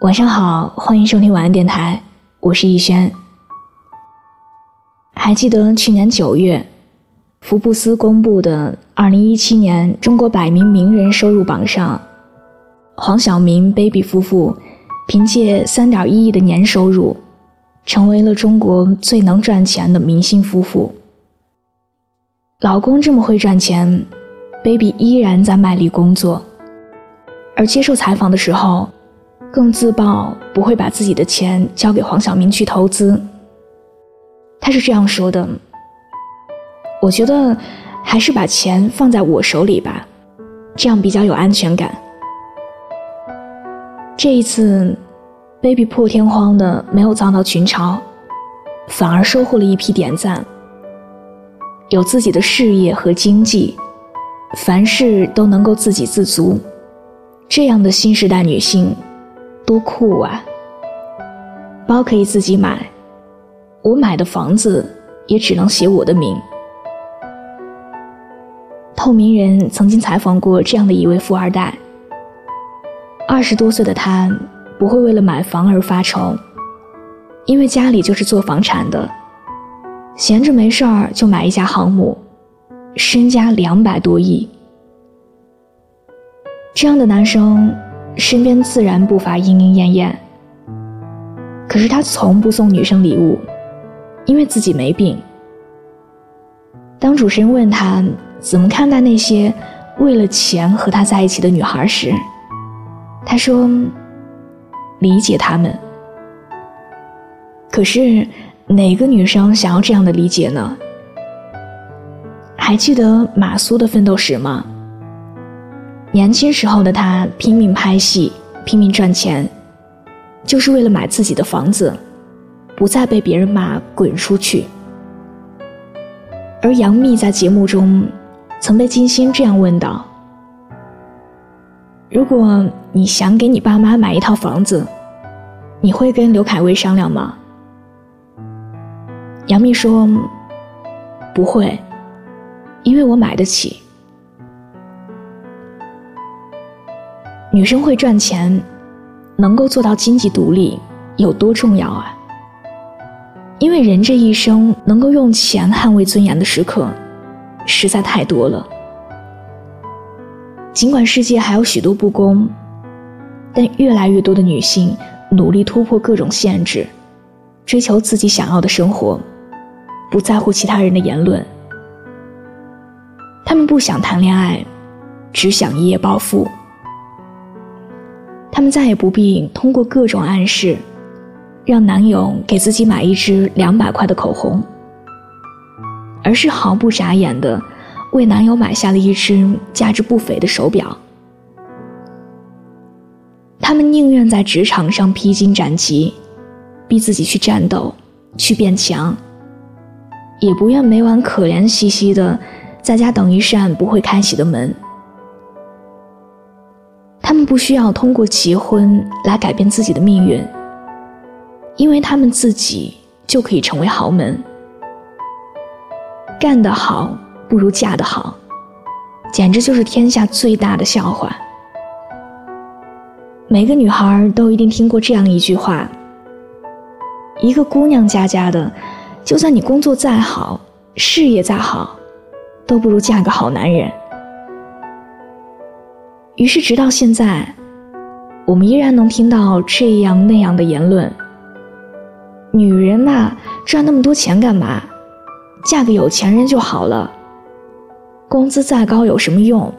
晚上好，欢迎收听晚安电台，我是逸轩。还记得去年九月，福布斯公布的二零一七年中国百名名人收入榜上，黄晓明、baby 夫妇凭借三点一亿的年收入，成为了中国最能赚钱的明星夫妇。老公这么会赚钱，baby 依然在卖力工作，而接受采访的时候。更自曝不会把自己的钱交给黄晓明去投资。他是这样说的：“我觉得还是把钱放在我手里吧，这样比较有安全感。”这一次，baby 破天荒的没有遭到群嘲，反而收获了一批点赞。有自己的事业和经济，凡事都能够自给自足，这样的新时代女性。多酷啊！包可以自己买，我买的房子也只能写我的名。透明人曾经采访过这样的一位富二代：二十多岁的他不会为了买房而发愁，因为家里就是做房产的，闲着没事儿就买一家航母，身家两百多亿。这样的男生。身边自然不乏莺莺燕燕，可是他从不送女生礼物，因为自己没病。当主持人问他怎么看待那些为了钱和他在一起的女孩时，他说：“理解他们。”可是哪个女生想要这样的理解呢？还记得马苏的奋斗史吗？年轻时候的他拼命拍戏，拼命赚钱，就是为了买自己的房子，不再被别人骂滚出去。而杨幂在节目中曾被金星这样问道：“如果你想给你爸妈买一套房子，你会跟刘恺威商量吗？”杨幂说：“不会，因为我买得起。”女生会赚钱，能够做到经济独立，有多重要啊？因为人这一生能够用钱捍卫尊严的时刻，实在太多了。尽管世界还有许多不公，但越来越多的女性努力突破各种限制，追求自己想要的生活，不在乎其他人的言论。她们不想谈恋爱，只想一夜暴富。他们再也不必通过各种暗示，让男友给自己买一支两百块的口红，而是毫不眨眼的为男友买下了一只价值不菲的手表。他们宁愿在职场上披荆斩棘，逼自己去战斗，去变强，也不愿每晚可怜兮兮的在家等一扇不会开启的门。他们不需要通过结婚来改变自己的命运，因为他们自己就可以成为豪门。干得好不如嫁得好，简直就是天下最大的笑话。每个女孩都一定听过这样一句话：一个姑娘家家的，就算你工作再好，事业再好，都不如嫁个好男人。于是，直到现在，我们依然能听到这样那样的言论。女人嘛，赚那么多钱干嘛？嫁个有钱人就好了。工资再高有什么用？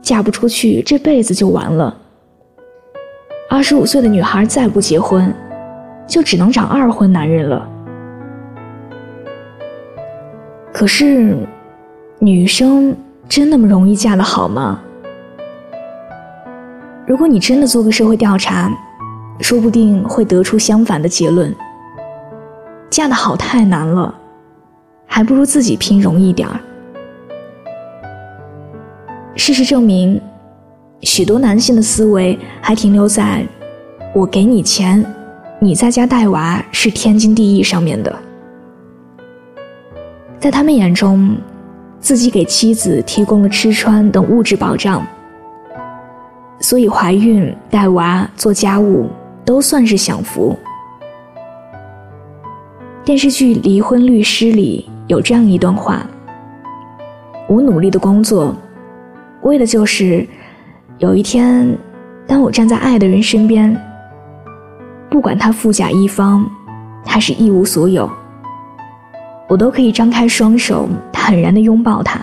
嫁不出去，这辈子就完了。二十五岁的女孩再不结婚，就只能找二婚男人了。可是，女生真那么容易嫁得好吗？如果你真的做个社会调查，说不定会得出相反的结论。嫁得好太难了，还不如自己拼容易点儿。事实证明，许多男性的思维还停留在“我给你钱，你在家带娃是天经地义”上面的。在他们眼中，自己给妻子提供了吃穿等物质保障。所以，怀孕、带娃、做家务都算是享福。电视剧《离婚律师》里有这样一段话：我努力的工作，为的就是有一天，当我站在爱的人身边，不管他富甲一方，还是一无所有，我都可以张开双手，坦然的拥抱他。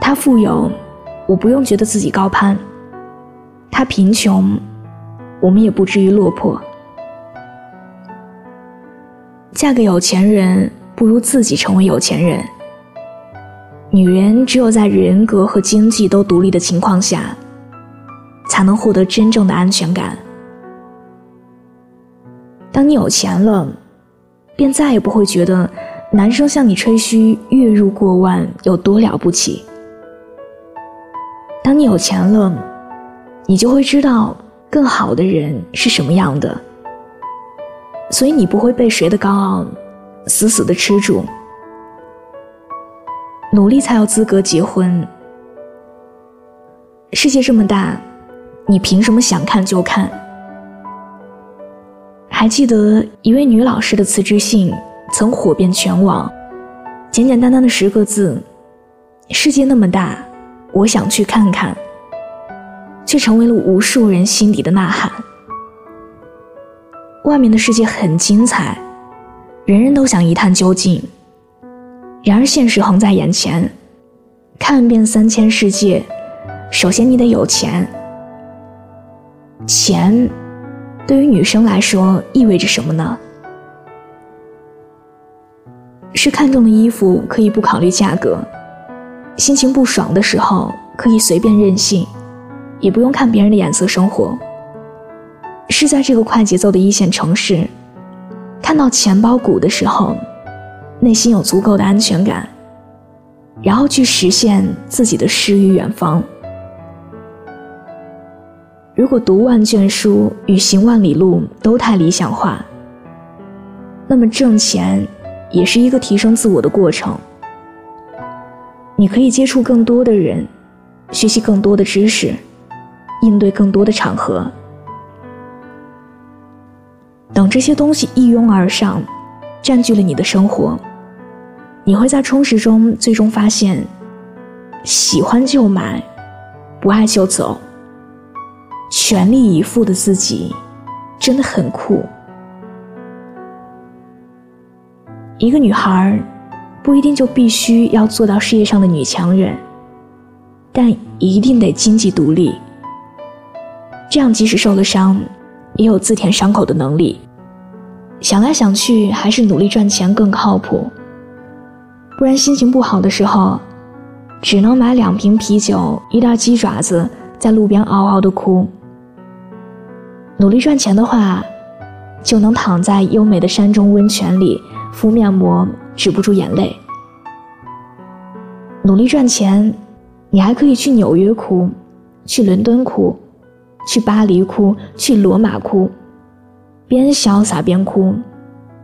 他富有，我不用觉得自己高攀；他贫穷，我们也不至于落魄。嫁给有钱人，不如自己成为有钱人。女人只有在人格和经济都独立的情况下，才能获得真正的安全感。当你有钱了，便再也不会觉得男生向你吹嘘月入过万有多了不起。当你有钱了，你就会知道更好的人是什么样的，所以你不会被谁的高傲死死的吃住。努力才有资格结婚。世界这么大，你凭什么想看就看？还记得一位女老师的辞职信曾火遍全网，简简单单的十个字：“世界那么大。”我想去看看，却成为了无数人心底的呐喊。外面的世界很精彩，人人都想一探究竟。然而现实横在眼前，看遍三千世界，首先你得有钱。钱，对于女生来说意味着什么呢？是看中的衣服可以不考虑价格。心情不爽的时候，可以随便任性，也不用看别人的眼色生活。是在这个快节奏的一线城市，看到钱包鼓的时候，内心有足够的安全感，然后去实现自己的诗与远方。如果读万卷书与行万里路都太理想化，那么挣钱也是一个提升自我的过程。你可以接触更多的人，学习更多的知识，应对更多的场合。等这些东西一拥而上，占据了你的生活，你会在充实中最终发现：喜欢就买，不爱就走。全力以赴的自己，真的很酷。一个女孩不一定就必须要做到事业上的女强人，但一定得经济独立。这样即使受了伤，也有自舔伤口的能力。想来想去，还是努力赚钱更靠谱。不然心情不好的时候，只能买两瓶啤酒、一袋鸡爪子，在路边嗷嗷的哭。努力赚钱的话，就能躺在优美的山中温泉里敷面膜。止不住眼泪。努力赚钱，你还可以去纽约哭，去伦敦哭，去巴黎哭，去罗马哭，边潇洒边哭，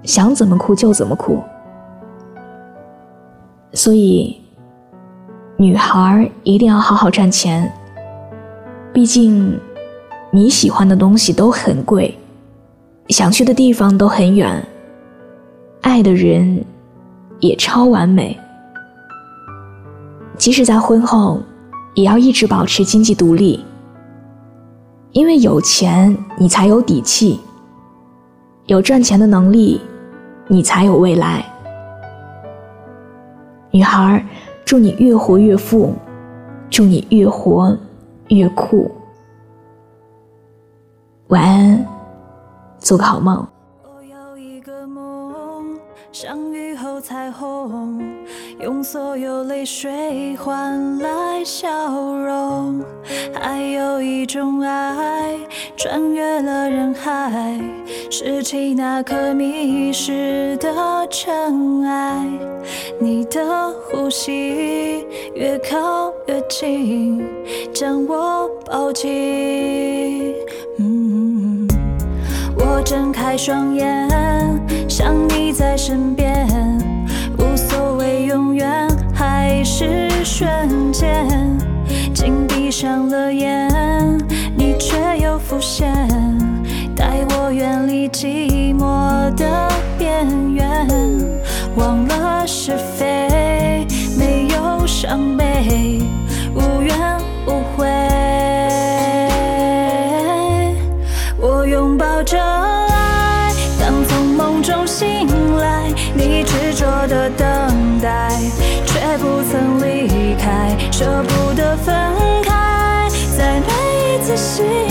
想怎么哭就怎么哭。所以，女孩一定要好好赚钱。毕竟，你喜欢的东西都很贵，想去的地方都很远，爱的人。也超完美。即使在婚后，也要一直保持经济独立。因为有钱，你才有底气；有赚钱的能力，你才有未来。女孩，祝你越活越富，祝你越活越酷。晚安，做个好梦。彩虹，用所有泪水换来笑容。还有一种爱，穿越了人海，拾起那颗迷失的尘埃。你的呼吸越靠越近，将我抱紧。我睁开双眼，想你在身边，是瞬间，紧闭上了眼，你却又浮现，带我远离寂寞的边缘，忘了是非，没有伤悲，无怨无悔。我拥抱着爱，当从梦中醒来，你执着的等待。不曾离开舍不得分开在每一次醒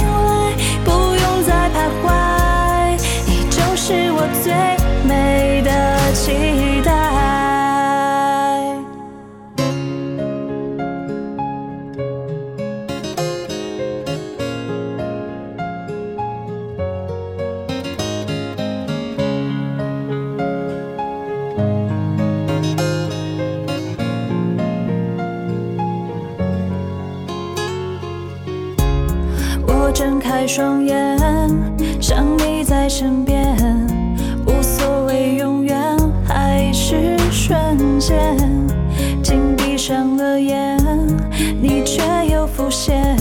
我睁开双眼，想你在身边。无所谓，永远还是瞬间。紧闭上了眼，你却又浮现。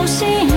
欲し。